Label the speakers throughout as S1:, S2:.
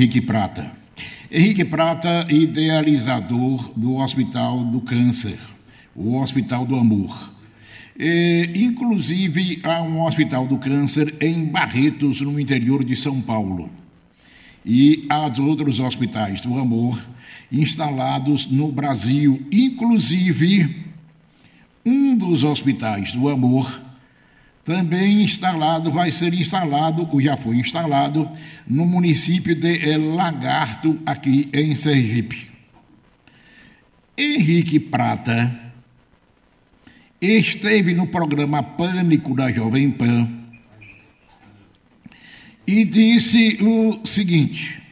S1: Henrique Prata. Henrique Prata, idealizador do Hospital do Câncer, o Hospital do Amor. E, inclusive, há um Hospital do Câncer em Barretos, no interior de São Paulo. E há outros hospitais do amor instalados no Brasil, inclusive um dos hospitais do amor também instalado, vai ser instalado, ou já foi instalado, no município de Lagarto, aqui em Sergipe. Henrique Prata esteve no programa Pânico da Jovem Pan e disse o seguinte,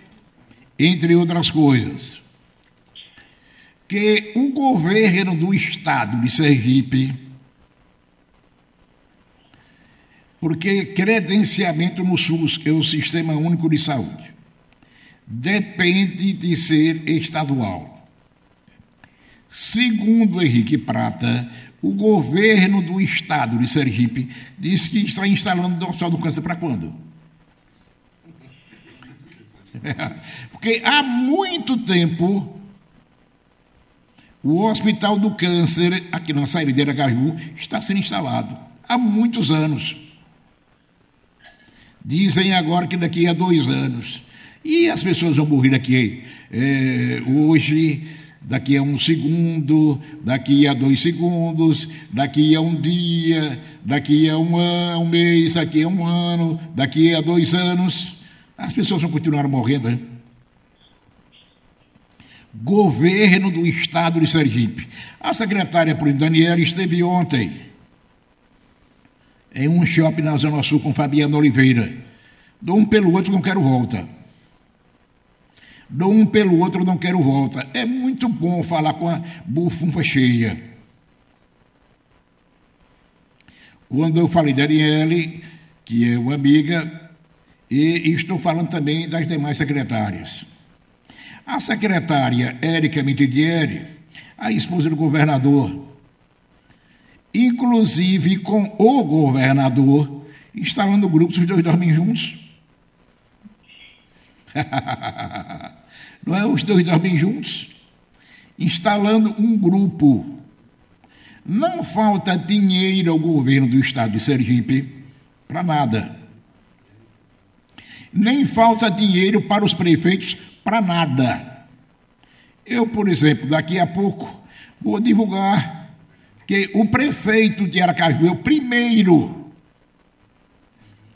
S1: entre outras coisas, que o governo do estado de Sergipe porque credenciamento no SUS, que é o Sistema Único de Saúde, depende de ser estadual. Segundo Henrique Prata, o governo do estado de Sergipe disse que está instalando o Hospital do Câncer para quando? Porque há muito tempo o Hospital do Câncer, aqui na saída de Aracaju, está sendo instalado. Há muitos anos. Dizem agora que daqui a dois anos. E as pessoas vão morrer daqui é, hoje, daqui a um segundo, daqui a dois segundos, daqui a um dia, daqui a um, um mês, daqui a um ano, daqui a dois anos. As pessoas vão continuar morrendo? Governo do Estado de Sergipe. A secretária Primo Daniela esteve ontem em um shopping na Zona Sul com Fabiano Oliveira. Dou um pelo outro, não quero volta. Dou um pelo outro, não quero volta. É muito bom falar com a bufunfa cheia. Quando eu falei da Arielle, que é uma amiga, e estou falando também das demais secretárias. A secretária Érica Mitidieri, a esposa do governador, inclusive com o governador, instalando grupos, os dois dormem juntos. Não é? Os dois dormem juntos, instalando um grupo. Não falta dinheiro ao governo do estado de Sergipe para nada. Nem falta dinheiro para os prefeitos para nada. Eu, por exemplo, daqui a pouco vou divulgar que o prefeito de Aracaju é o primeiro,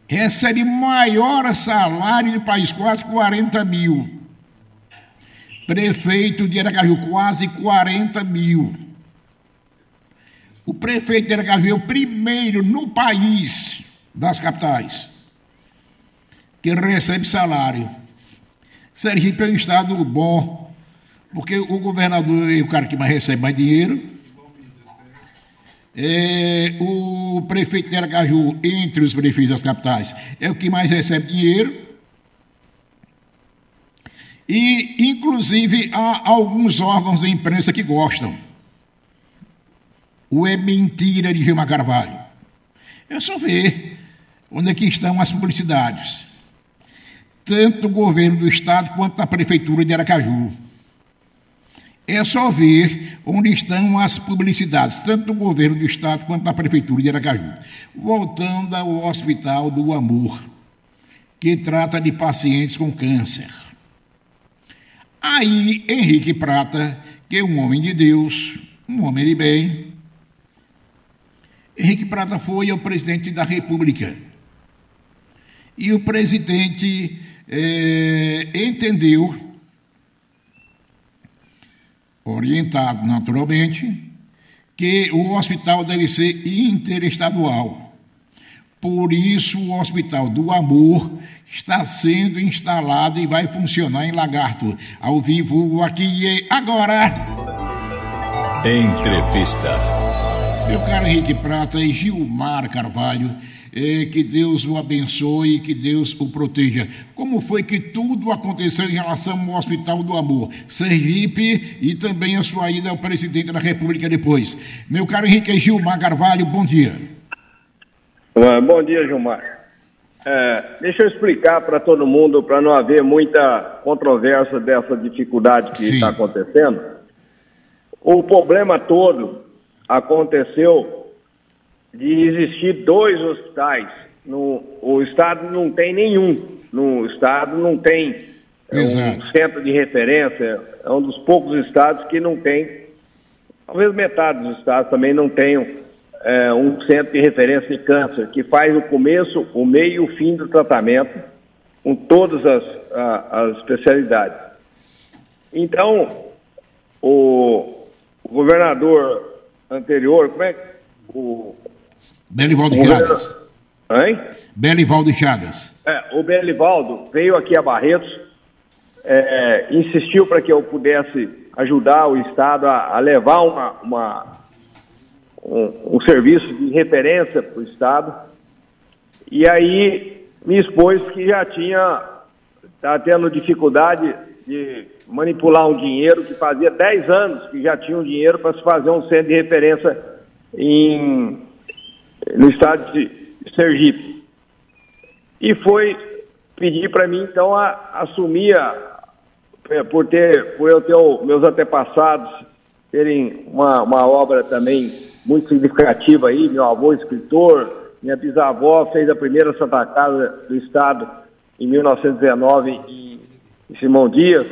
S1: recebe maior salário do país, quase 40 mil. Prefeito de Aracaju, quase 40 mil. O prefeito de Aracaju é o primeiro no país das capitais que recebe salário. Sergipe é um estado bom, porque o governador é o cara que mais recebe mais dinheiro é, o prefeito de Aracaju, entre os prefeitos das capitais, é o que mais recebe dinheiro. E, inclusive, há alguns órgãos da imprensa que gostam. O é mentira de Gilmar Carvalho. É só ver onde é que estão as publicidades. Tanto do governo do Estado quanto da Prefeitura de Aracaju. É só ver onde estão as publicidades, tanto do governo do Estado quanto da Prefeitura de Aracaju. Voltando ao Hospital do Amor, que trata de pacientes com câncer. Aí, Henrique Prata, que é um homem de Deus, um homem de bem, Henrique Prata foi ao presidente da República. E o presidente é, entendeu orientado naturalmente que o hospital deve ser interestadual. Por isso, o Hospital do Amor está sendo instalado e vai funcionar em Lagarto, ao vivo aqui e agora.
S2: Entrevista.
S1: Meu caro Henrique Prata e Gilmar Carvalho, é, que Deus o abençoe e que Deus o proteja. Como foi que tudo aconteceu em relação ao Hospital do Amor, Sergipe e também a sua ida ao presidente da República depois? Meu caro Henrique Gilmar Carvalho, bom dia.
S3: Bom dia, Gilmar.
S2: É, deixa eu explicar para todo mundo, para não haver muita controvérsia dessa dificuldade que está acontecendo. O problema todo aconteceu de existir dois hospitais. No, o Estado não tem nenhum. No Estado não tem é, um centro de referência. É um dos poucos estados que não tem. Talvez metade dos estados também não tenham é, um centro de referência de câncer, que faz o começo, o meio e o fim do tratamento, com todas as, a, as especialidades. Então, o, o, governador anterior, como é que. O,
S1: Belivaldo Chagas.
S2: Hein?
S1: Belivaldo Chagas.
S2: É, o Belivaldo veio aqui a Barretos, é, insistiu para que eu pudesse ajudar o Estado a, a levar uma, uma um, um serviço de referência para o Estado. E aí me expôs que já tinha, está tendo dificuldade de manipular um dinheiro que fazia 10 anos que já tinha um dinheiro para se fazer um centro de referência em, no estado de Sergipe. E foi pedir para mim, então, a, assumir, a, por, ter, por eu ter o, meus antepassados terem uma, uma obra também muito significativa aí, meu avô escritor, minha bisavó fez a primeira Santa Casa do Estado em 1919 em, Simão Dias,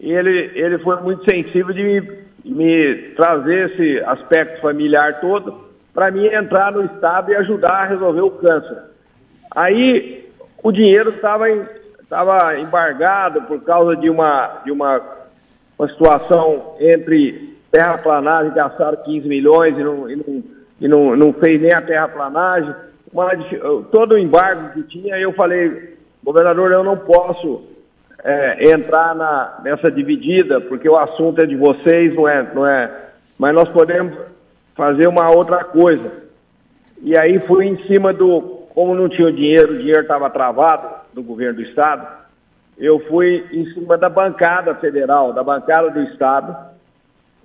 S2: e ele, ele foi muito sensível de me, me trazer esse aspecto familiar todo para mim entrar no Estado e ajudar a resolver o câncer. Aí o dinheiro estava estava embargado por causa de uma, de uma, uma situação entre terraplanagem, gastaram 15 milhões e não, e não, e não, não fez nem a terraplanagem. Uma, todo o embargo que tinha, eu falei, governador, eu não posso é, entrar na, nessa dividida, porque o assunto é de vocês, não é, não é. Mas nós podemos fazer uma outra coisa. E aí fui em cima do. Como não tinha dinheiro, o dinheiro estava travado do governo do Estado, eu fui em cima da bancada federal, da bancada do Estado,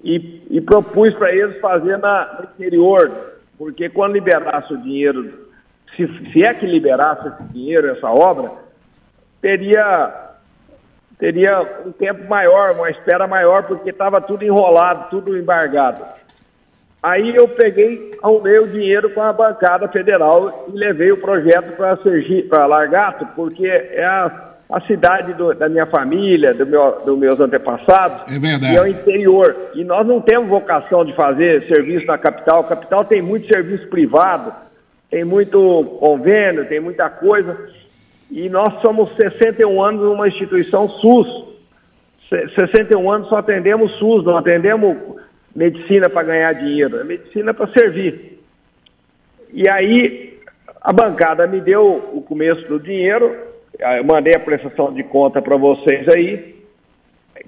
S2: e, e propus para eles fazer na, no interior, porque quando liberasse o dinheiro, se, se é que liberasse esse dinheiro, essa obra, teria, teria um tempo maior, uma espera maior, porque estava tudo enrolado, tudo embargado. Aí eu peguei, arrumei o dinheiro com a bancada federal e levei o projeto para Largato, porque é a a cidade do, da minha família, do meu, dos meus antepassados,
S1: é verdade.
S2: e é o interior. E nós não temos vocação de fazer serviço na capital. A capital tem muito serviço privado, tem muito convênio, tem muita coisa. E nós somos 61 anos uma instituição SUS. 61 anos só atendemos SUS, não atendemos medicina para ganhar dinheiro, é medicina para servir. E aí a bancada me deu o começo do dinheiro, ah, eu mandei a prestação de conta para vocês aí,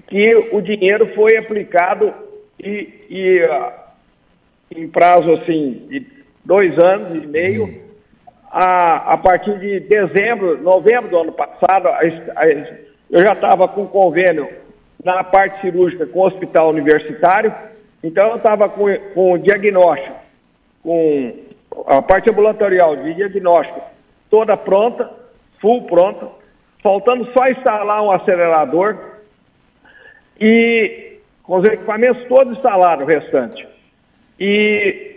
S2: que o dinheiro foi aplicado e, e uh, em prazo assim de dois anos e meio, a, a partir de dezembro, novembro do ano passado, a, a, eu já estava com convênio na parte cirúrgica com o hospital universitário, então eu estava com, com diagnóstico, com a parte ambulatorial de diagnóstico toda pronta, full pronta, faltando só instalar um acelerador e com os equipamentos todos instalados, o restante. E,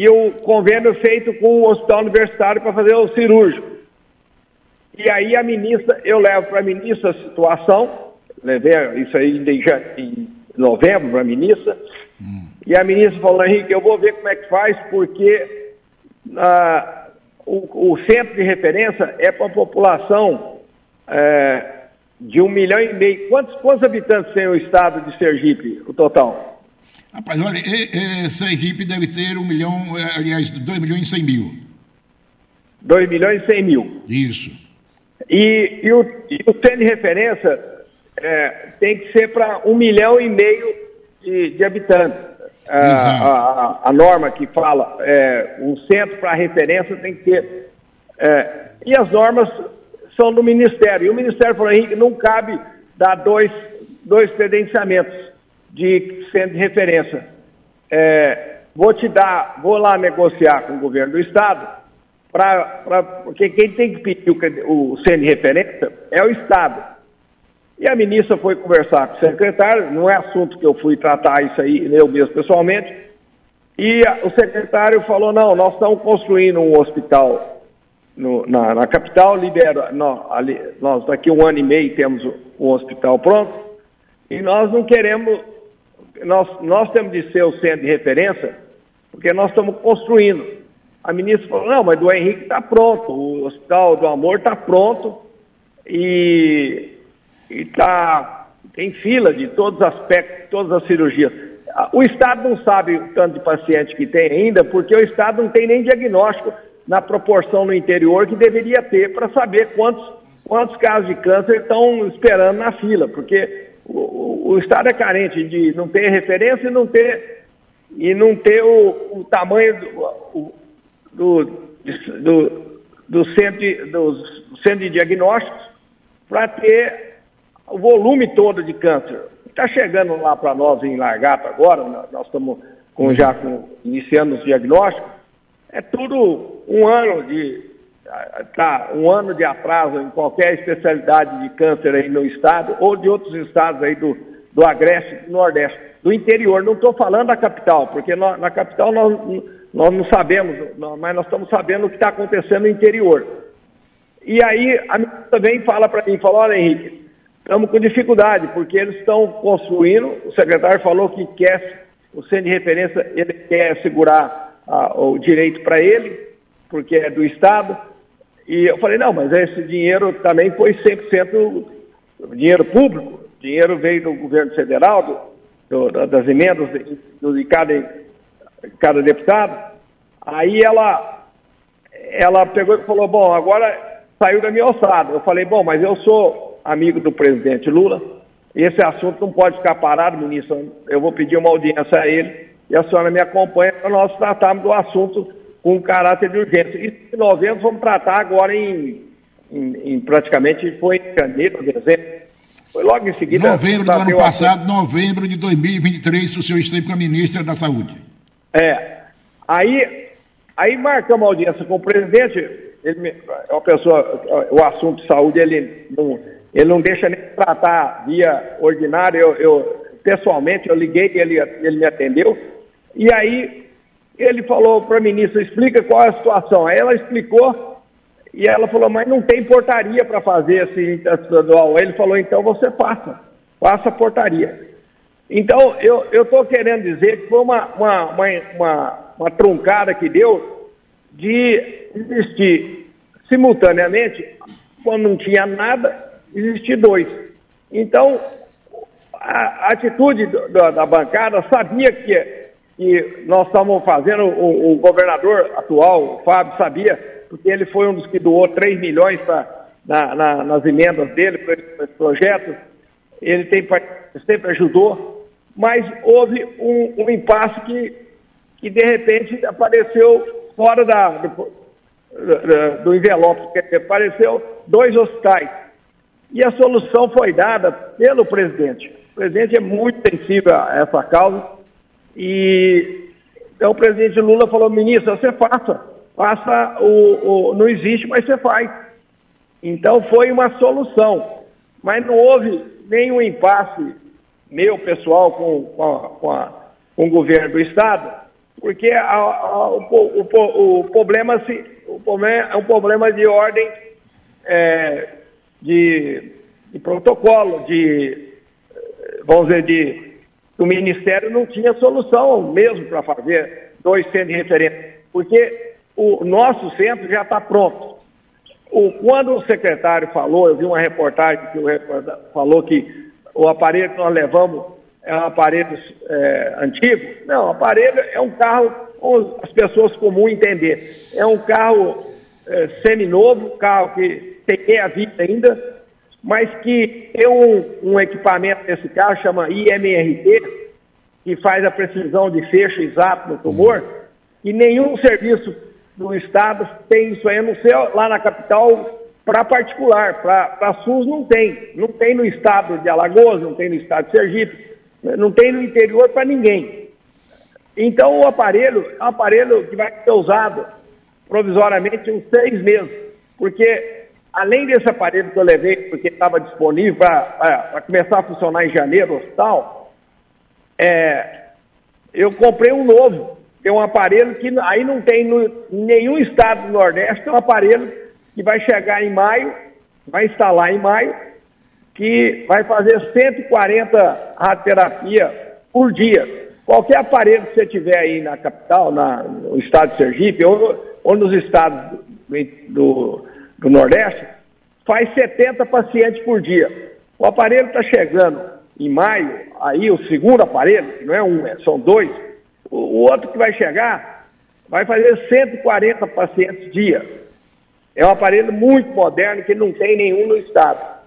S2: e o convênio feito com o hospital universitário para fazer o cirúrgico. E aí a ministra, eu levo para a ministra a situação, levei isso aí em novembro para a ministra, hum. e a ministra falou, Henrique, eu vou ver como é que faz, porque ah, o, o centro de referência é para a população é, de um milhão e meio. Quantos, quantos habitantes tem o estado de Sergipe, o total?
S1: Rapaz, olha, é, Sergipe deve ter um milhão, é, aliás, dois milhões e cem mil.
S2: Dois milhões e cem mil.
S1: Isso.
S2: E, e, o, e o centro de referência é, tem que ser para um milhão e meio de, de habitantes. A, a, a, norma que fala é, um centro para referência tem que ter. É, e as normas são do Ministério. E o Ministério falou, Henrique, não cabe dar dois, dois credenciamentos de centro de referência. É, vou te dar, vou lá negociar com o governo do Estado pra, pra, porque quem tem que pedir o, o CN referência é o Estado. E a ministra foi conversar com o secretário, não é assunto que eu fui tratar isso aí, eu mesmo pessoalmente, e a, o secretário falou, não, nós estamos construindo um hospital no, na, na, capital, libera, nós, ali, nós daqui um ano e meio temos um hospital pronto, e nós não queremos, nós, nós temos de ser o centro de referência, porque nós estamos construindo. A ministra falou, não, mas do Henrique está pronto, o Hospital do Amor está pronto e está em fila de todos os aspectos, todas as cirurgias. O Estado não sabe o tanto de paciente que tem ainda, porque o Estado não tem nem diagnóstico na proporção no interior que deveria ter para saber quantos, quantos casos de câncer estão esperando na fila, porque o, o, Estado é carente de não ter referência e não ter, e não ter o, o tamanho do, do, do, do, centro do centro de diagnósticos para ter o volume todo de câncer. Está chegando lá para nós em Largato agora, nós estamos com, já com, iniciando os diagnósticos, é tudo um ano de tá, um ano de atraso em qualquer especialidade de câncer aí no estado ou de outros estados aí do, do Agreste do Nordeste, do interior. Não estou falando da capital, porque nós, na capital nós, nós não sabemos, mas nós estamos sabendo o que está acontecendo no interior. E aí a minha também fala para mim, fala, olha Henrique, estamos com dificuldade, porque eles estão construindo, o secretário falou que quer, o centro de referência, ele quer segurar ah, o direito para ele, porque é do Estado, e eu falei, não, mas esse dinheiro também foi 100% dinheiro público, dinheiro veio do governo federal, do, do, das emendas de, de cada, cada deputado. Aí ela, ela pegou e falou, bom, agora saiu da minha alçada. Eu falei, bom, mas eu sou amigo do presidente Lula, esse assunto não pode ficar parado, ministro. Eu vou pedir uma audiência a ele e a senhora me acompanha para nós tratarmos do assunto com caráter de urgência. E em novembro vamos tratar agora em, em, em praticamente foi em janeiro, dezembro. Foi logo em seguida.
S1: Novembro do ano passado, novembro de 2023, o senhor esteve com a ministra da Saúde.
S2: É. Aí, aí marcamos audiência com o presidente. Ele, é uma pessoa, o assunto de saúde, ele não, ele não deixa nem tratar via ordinária. Eu, eu pessoalmente, eu liguei, ele, ele me atendeu. E aí ele falou para a ministra, explica qual é a situação. Aí ela explicou e ela falou, mas não tem portaria para fazer esse interestadual. Aí ele falou, então você faça, faça a portaria. Então, eu estou querendo dizer que foi uma, uma, uma, uma, uma truncada que deu de existir simultaneamente, quando não tinha nada, existir dois. Então, a, a atitude do, do, da bancada sabia que que nós estamos fazendo, o, o, governador atual, o Fábio, sabia, porque ele foi um dos que doou 3 milhões pra, na, na, nas emendas dele para esse, projeto, ele tem, sempre ajudou, mas houve um, um impasse que, que, de repente, apareceu fora da, do, do envelope, apareceu dois hospitais. E a solução foi dada pelo presidente. O presidente é muito sensível a essa causa e então o presidente Lula falou, ministro, você faça, faça o, o não existe, mas você faz. Então foi uma solução, mas não houve nenhum impasse meu pessoal com, com, a, com, a, com o governo do estado, porque a, o, o, o, problema se, o problema é um problema de ordem é, de, de protocolo, de vamos dizer de o Ministério não tinha solução mesmo para fazer dois centros de referência, porque o nosso centro já está pronto. O, quando o secretário falou, eu vi uma reportagem que o falou que o aparelho que nós levamos é um aparelho é, antigo. Não, o aparelho é um carro, as pessoas comuns entender, é um carro é, seminovo, carro que tem meia vida ainda, mas que tem um, um equipamento nesse carro, chama IMRT, que faz a precisão de fecho exato no tumor, e nenhum serviço do Estado tem isso aí, a não ser lá na capital para particular, para SUS não tem. Não tem no estado de Alagoas, não tem no estado de Sergipe, não tem no interior para ninguém. Então o aparelho é um aparelho que vai ser usado provisoriamente uns seis meses, porque além desse aparelho que eu levei, porque estava disponível para começar a funcionar em janeiro, hospital, é, eu comprei um novo, tem um aparelho que aí não tem no, nenhum estado do Nordeste, tem um aparelho que vai chegar em maio, vai instalar em maio, que vai fazer 140 radioterapia por dia. Qualquer aparelho que você tiver aí na capital, na, no estado de Sergipe, ou, ou nos estados do, do, do Nordeste, faz 70 pacientes por dia. O aparelho está chegando em maio, aí o segundo aparelho, que não é um, é, são dois, o, o outro que vai chegar vai fazer 140 pacientes dia. É um aparelho muito moderno que não tem nenhum no estado.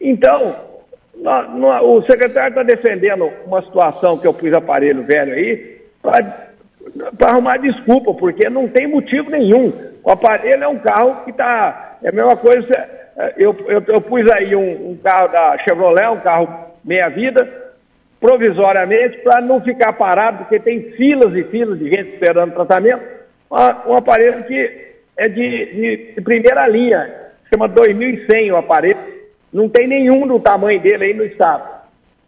S2: Então, o secretário está defendendo uma situação que eu pus aparelho velho aí para arrumar desculpa, porque não tem motivo nenhum. O aparelho é um carro que está. É a mesma coisa. É, eu, eu, eu pus aí um, um, carro da Chevrolet, um carro meia-vida, provisoriamente, para não ficar parado, porque tem filas e filas de gente esperando tratamento. Um, aparelho que é de, de, de primeira linha, chama 2100 o aparelho não tem nenhum do tamanho dele aí no estado.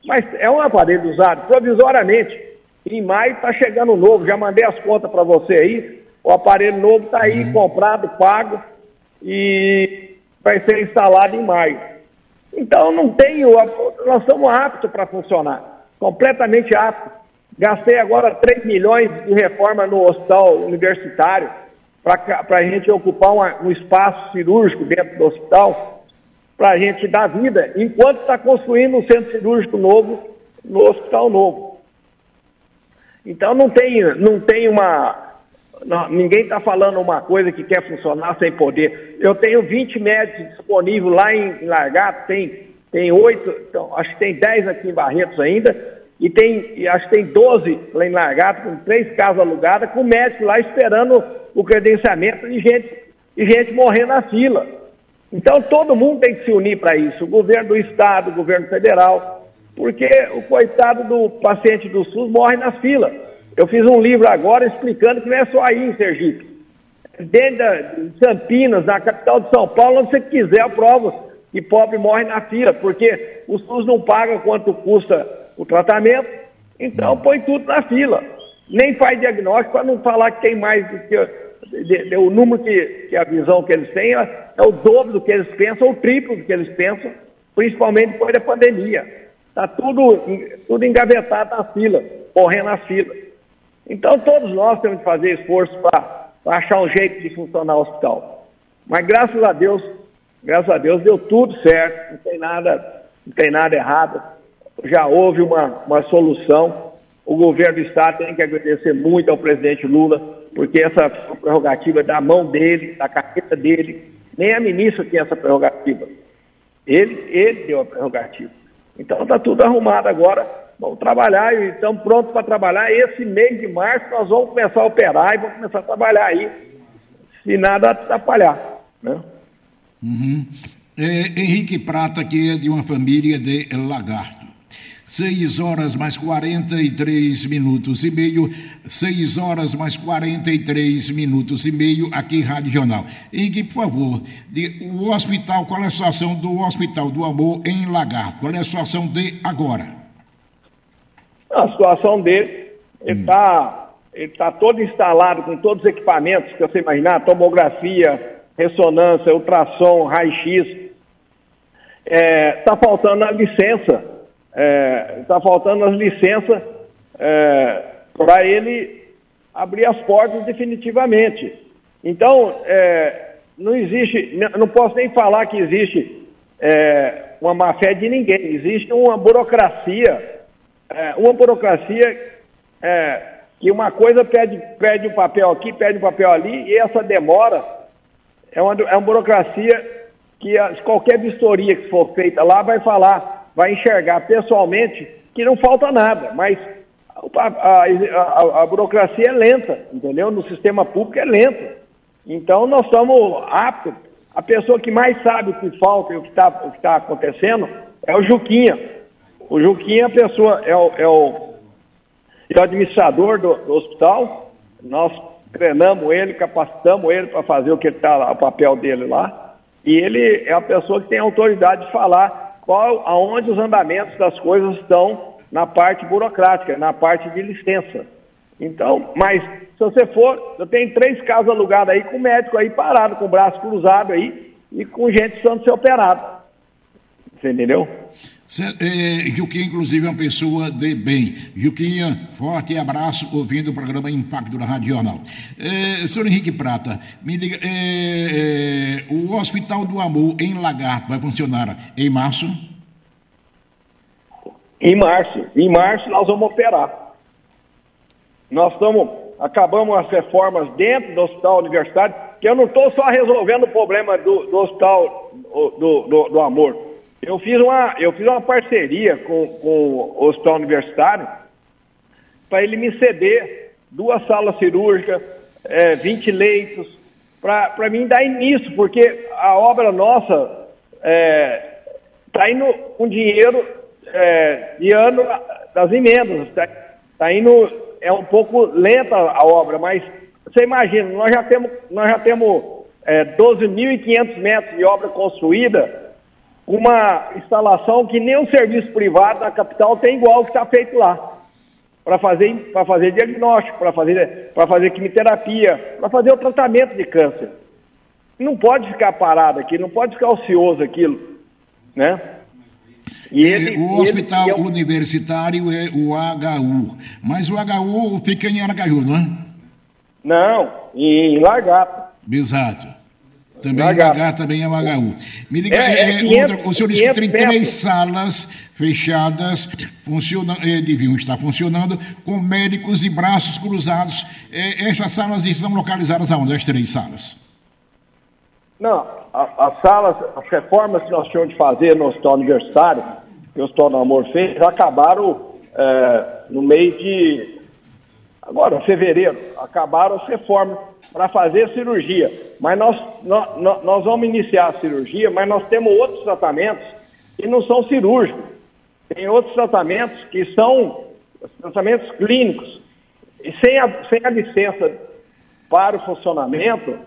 S2: Mas é um aparelho usado provisoriamente. Em maio está chegando novo, já mandei as contas para você aí. O aparelho novo está aí uhum. comprado, pago e vai ser instalado em maio. Então não tenho, nós estamos aptos para funcionar, completamente aptos. Gastei agora 3 milhões de reforma no hospital universitário para a gente ocupar uma, um espaço cirúrgico dentro do hospital para a gente dar vida, enquanto está construindo um centro cirúrgico novo no hospital novo. Então não tem, não tem uma. Não, ninguém está falando uma coisa que quer funcionar sem poder. Eu tenho 20 médicos disponíveis lá em, Largato, tem, tem 8, então, acho que tem 10 aqui em Barretos ainda, e tem, acho que tem 12 lá em Largato, com três casas alugadas, com médicos lá esperando o credenciamento e gente, e gente morrendo na fila. Então todo mundo tem que se unir para isso, o governo do estado, o governo federal, porque o coitado do paciente do SUS morre na fila. Eu fiz um livro agora explicando que não é só aí em Sergipe. Dentro de Campinas, na capital de São Paulo, onde você quiser, eu provo que pobre morre na fila, porque o SUS não paga quanto custa o tratamento, então põe tudo na fila. Nem faz diagnóstico para não falar que tem mais do que o número que, que, a visão que eles têm é, é, o dobro do que eles pensam, ou o triplo do que eles pensam, principalmente depois da pandemia. Está tudo, tudo engavetado na fila, correndo na fila. Então todos nós temos que fazer esforço para achar um jeito de funcionar o hospital. Mas graças a Deus, graças a Deus deu tudo certo, não tem nada, não tem nada errado. Já houve uma, uma solução. O governo do Estado tem que agradecer muito ao presidente Lula porque essa prerrogativa é da mão dele, da carreta dele. Nem a ministra tem essa prerrogativa. Ele, ele deu a prerrogativa. Então está tudo arrumado agora. Vamos trabalhar e estamos prontos para trabalhar. Esse mês de março nós vamos começar a operar e vamos começar a trabalhar aí, se nada atrapalhar. Né?
S1: Uhum. É, Henrique Prata, que é de uma família de Lagarto. 6 horas mais 43 minutos e meio, 6 horas mais 43 minutos e meio, aqui Rádio Jornal. Henrique, por favor, de, o hospital, qual é a situação do Hospital do Amor em Lagarto? Qual é a situação de agora?
S2: A situação dele, ele está hum. ele tá todo instalado com todos os equipamentos que você imaginar, tomografia, ressonância, ultrassom, raio-x. Está é, tá faltando a licença está é, tá faltando as licenças é, para ele abrir as portas definitivamente. Então, é, não existe, não posso nem falar que existe é, uma má fé de ninguém, existe uma burocracia, é, uma burocracia é, que uma coisa pede, pede um papel aqui, pede um papel ali, e essa demora é uma, é uma burocracia que qualquer vistoria que for feita lá vai falar vai enxergar pessoalmente que não falta nada, mas a, a, a, a, burocracia é lenta, entendeu? No sistema público é lenta. Então nós estamos aptos. A pessoa que mais sabe o que falta e o que está tá acontecendo é o Juquinha. O Juquinha, a pessoa, é o, é o, é o administrador do, do hospital. Nós treinamos ele, capacitamos ele para fazer o que está o papel dele lá. E ele é a pessoa que tem autoridade de falar qual, aonde os andamentos das coisas estão na parte burocrática, na parte de licença. Então, mas se você for, eu tenho três casas alugadas aí com médico aí parado, com o braço cruzado aí e com gente precisando ser operado. Você entendeu?
S1: É, Juquinha, inclusive, é uma pessoa de bem. Juquinha, forte abraço, ouvindo o programa Impacto da Rádio. É, senhor Henrique Prata, me liga, é, é, o Hospital do Amor em Lagarto vai funcionar em março?
S2: Em março. Em março nós vamos operar. Nós estamos, acabamos as reformas dentro do hospital universitário, que eu não estou só resolvendo o problema do, do hospital do, do, do amor. Eu fiz uma, eu fiz uma parceria com, com o Hospital Universitário para ele me ceder duas salas cirúrgicas, é, 20 leitos, para mim dar início, porque a obra nossa está é, tá indo com dinheiro é, de ano das emendas, está tá indo, é um pouco lenta a obra, mas você imagina, nós já temos, nós já temos é, 12.500 metros de obra construída, uma instalação que nem um serviço privado na capital tem igual que está feito lá. Para fazer, fazer diagnóstico, para fazer, fazer quimioterapia, para fazer o tratamento de câncer. Não pode ficar parado aqui, não pode ficar ocioso aquilo. Né?
S1: E ele, o hospital ele, universitário é o HU, mas o HU fica em Aracaju, não é?
S2: Não, em Largato.
S1: Exato. Também é H, também é HU. Me liga, é, é, 500, é, outra, o senhor disse que tem três salas fechadas, funciona, é, deviam estar funcionando, com médicos e braços cruzados. É, essas salas estão localizadas aonde, as três salas?
S2: Não, as salas, as reformas que nós tínhamos de fazer no hospital universitário, que o Hospital do Amor fez, já acabaram é, no mês de. Agora, fevereiro, acabaram as reformas para fazer cirurgia. Mas nós, nós, nós vamos iniciar a cirurgia, mas nós temos outros tratamentos que não são cirúrgicos. Tem outros tratamentos que são tratamentos clínicos. E sem a, sem a licença para o funcionamento,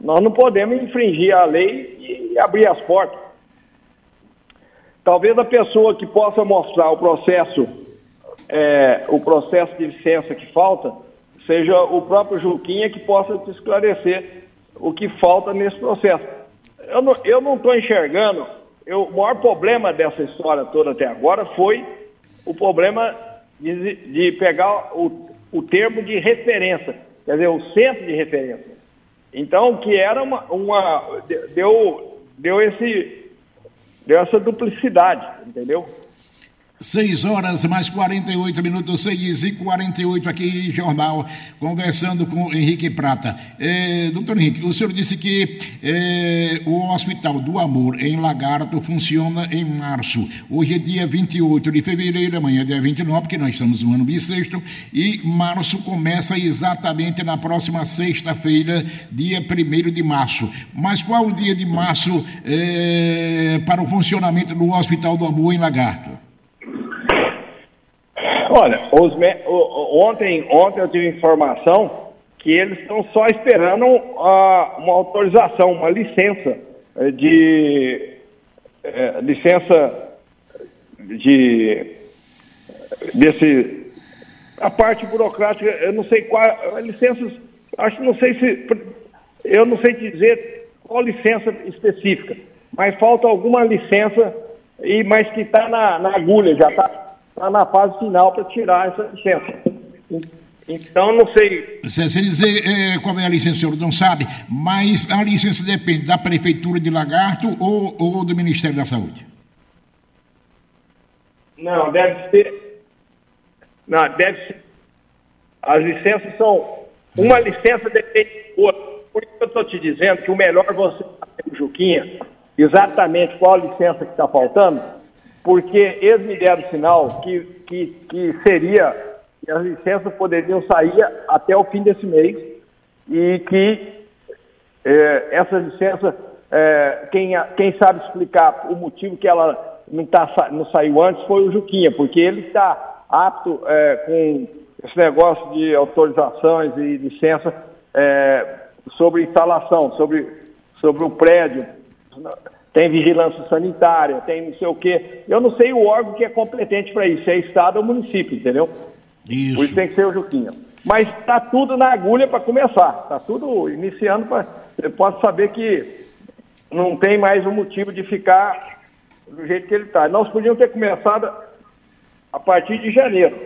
S2: nós não podemos infringir a lei e abrir as portas. Talvez a pessoa que possa mostrar o processo, é, o processo de licença que falta, seja o próprio Juquinha que possa te esclarecer o que falta nesse processo. Eu não estou enxergando, eu, o maior problema dessa história toda até agora foi o problema de, de pegar o, o termo de referência, quer dizer, o centro de referência. Então, que era uma. uma deu, deu, esse, deu essa duplicidade, entendeu?
S1: 6 horas mais 48 minutos, 6 e 48 aqui jornal, conversando com Henrique Prata. É, doutor Henrique, o senhor disse que é, o Hospital do Amor em Lagarto funciona em março. Hoje é dia 28 de fevereiro, amanhã é dia 29, porque nós estamos no ano bissexto, e março começa exatamente na próxima sexta-feira, dia 1 de março. Mas qual o dia de março é, para o funcionamento do Hospital do Amor em Lagarto?
S2: Olha, os, ontem, ontem eu tive informação que eles estão só esperando uh, uma autorização, uma licença eh, de uh, licença de desse a parte burocrática, eu não sei qual licenças, acho não sei se eu não sei dizer qual licença específica, mas falta alguma licença e mas que está na, na agulha, já está está na fase final para tirar essa licença. Então, não sei.
S1: Você dizer é, qual é a licença, o senhor não sabe, mas a licença depende da Prefeitura de Lagarto ou, ou do Ministério da Saúde?
S2: Não, deve ser. Não, deve ser. As licenças são. Uma licença depende de outra. Por isso eu estou te dizendo que o melhor você fazer, Juquinha, exatamente qual a licença que está faltando, porque eles me deram sinal que, que, que seria, que as licenças poderiam sair até o fim desse mês e que é, essa licença, é, quem, quem sabe explicar o motivo que ela não, tá, não saiu antes foi o Juquinha, porque ele está apto é, com esse negócio de autorizações e licença sobre instalação, sobre, sobre o prédio, tem vigilância sanitária, tem não sei o quê. Eu não sei o órgão que é competente para isso, é Estado ou município, entendeu?
S1: Isso.
S2: Por isso tem que ser o Juquinha. Mas está tudo na agulha para começar, está tudo iniciando para. Você pode saber que não tem mais um motivo de ficar do jeito que ele está. Nós podíamos ter começado a partir de janeiro.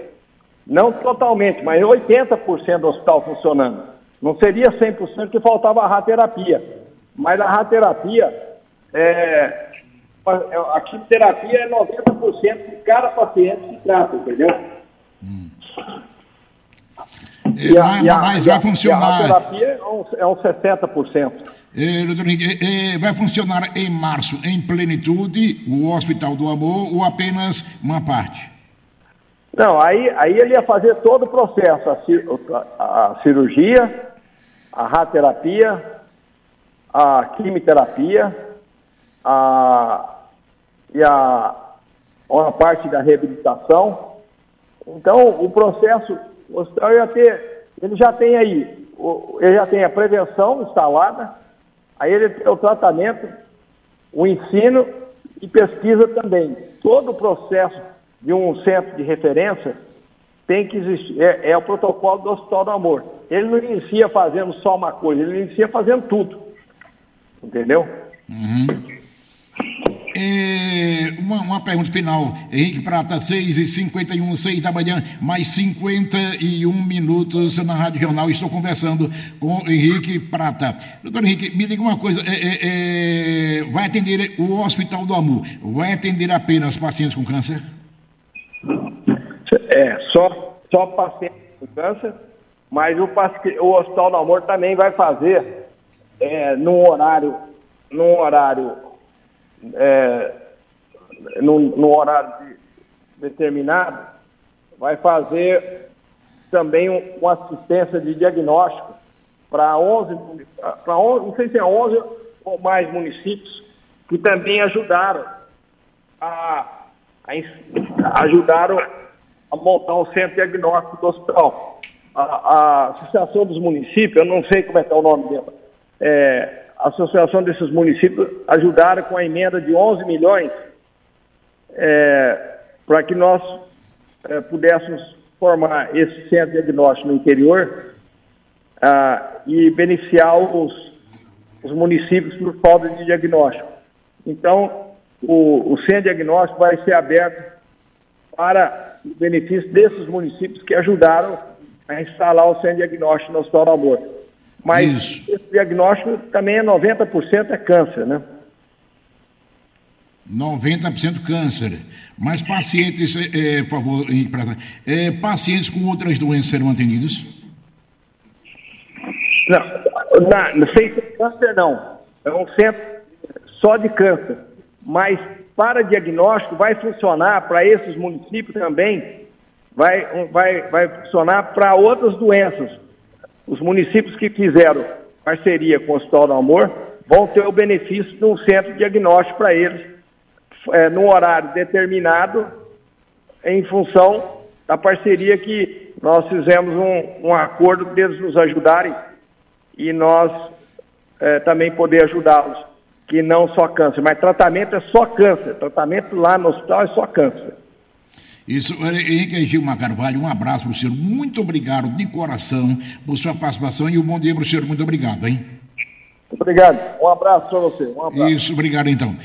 S2: Não totalmente, mas 80% do hospital funcionando. Não seria 100% que faltava a radioterapia. Mas a radioterapia, é, a quimioterapia é 90% de cada paciente que trata, entendeu? Hum.
S1: E a, e a, mas vai funcionar. A
S2: radioterapia é um, é um 60%.
S1: É, doutor Henrique, é, vai funcionar em março, em plenitude, o Hospital do Amor ou apenas uma parte?
S2: Não, aí, aí ele ia fazer todo o processo, a, a cirurgia, a radioterapia, a quimioterapia, a, e a, uma parte da reabilitação. Então, o processo, o hospital ia ter, ele já tem aí, ele já tem a prevenção instalada, Aí ele tem o tratamento, o ensino e pesquisa também. Todo o processo de um centro de referência tem que existir. É, é, o protocolo do Hospital do Amor. Ele não inicia fazendo só uma coisa, ele inicia fazendo tudo. Entendeu?
S1: Uhum. É, uma, uma, pergunta final. Henrique Prata, 6 e 51 6 da manhã, mais 51 minutos na Rádio Jornal. Estou conversando com Henrique Prata. Doutor Henrique, me diga uma coisa: é, é, é vai atender o Hospital do Amor? Vai atender apenas pacientes com câncer?
S2: É, só, só pacientes com câncer, mas o, o Hospital do Amor também vai fazer é, num horário, num horário é, no, horário de, determinado, vai fazer também um, uma assistência de diagnóstico para 11, para 11, não sei se é 11 ou mais municípios que também ajudaram a, a ajudaram a montar um centro diagnóstico do hospital. A, a Associação dos Municípios, eu não sei como é que é o nome dela, é, a associação desses municípios ajudaram com a emenda de 11 milhões é, para que nós é, pudéssemos formar esse centro diagnóstico no interior ah, e beneficiar os, os municípios por falta de diagnóstico. Então, o, o centro diagnóstico vai ser aberto para o benefício desses municípios que ajudaram a instalar o centro diagnóstico no Hospital do Amor. Mas Isso. esse diagnóstico também é 90% é câncer, né?
S1: 90% câncer. Mas pacientes, é, por favor, é, pacientes com outras doenças serão atendidos?
S2: Não, na, não sei se é câncer não. É um centro só de câncer. Mas para diagnóstico vai funcionar para esses municípios também, vai, vai, vai funcionar para outras doenças os municípios que fizeram parceria com o Hospital do Amor vão ter o benefício de um centro diagnóstico para eles, é, num horário determinado, em função da parceria que nós fizemos um, um acordo deles nos ajudarem e nós é, também poder ajudá-los, que não só câncer, mas tratamento é só câncer, tratamento lá no hospital é só câncer.
S1: Isso, Henrique Gilmar Carvalho, um abraço para o senhor. Muito obrigado de coração por sua participação e um bom dia para o senhor. Muito obrigado, hein?
S2: Obrigado. Um abraço para você. Um abraço.
S1: Isso, obrigado então.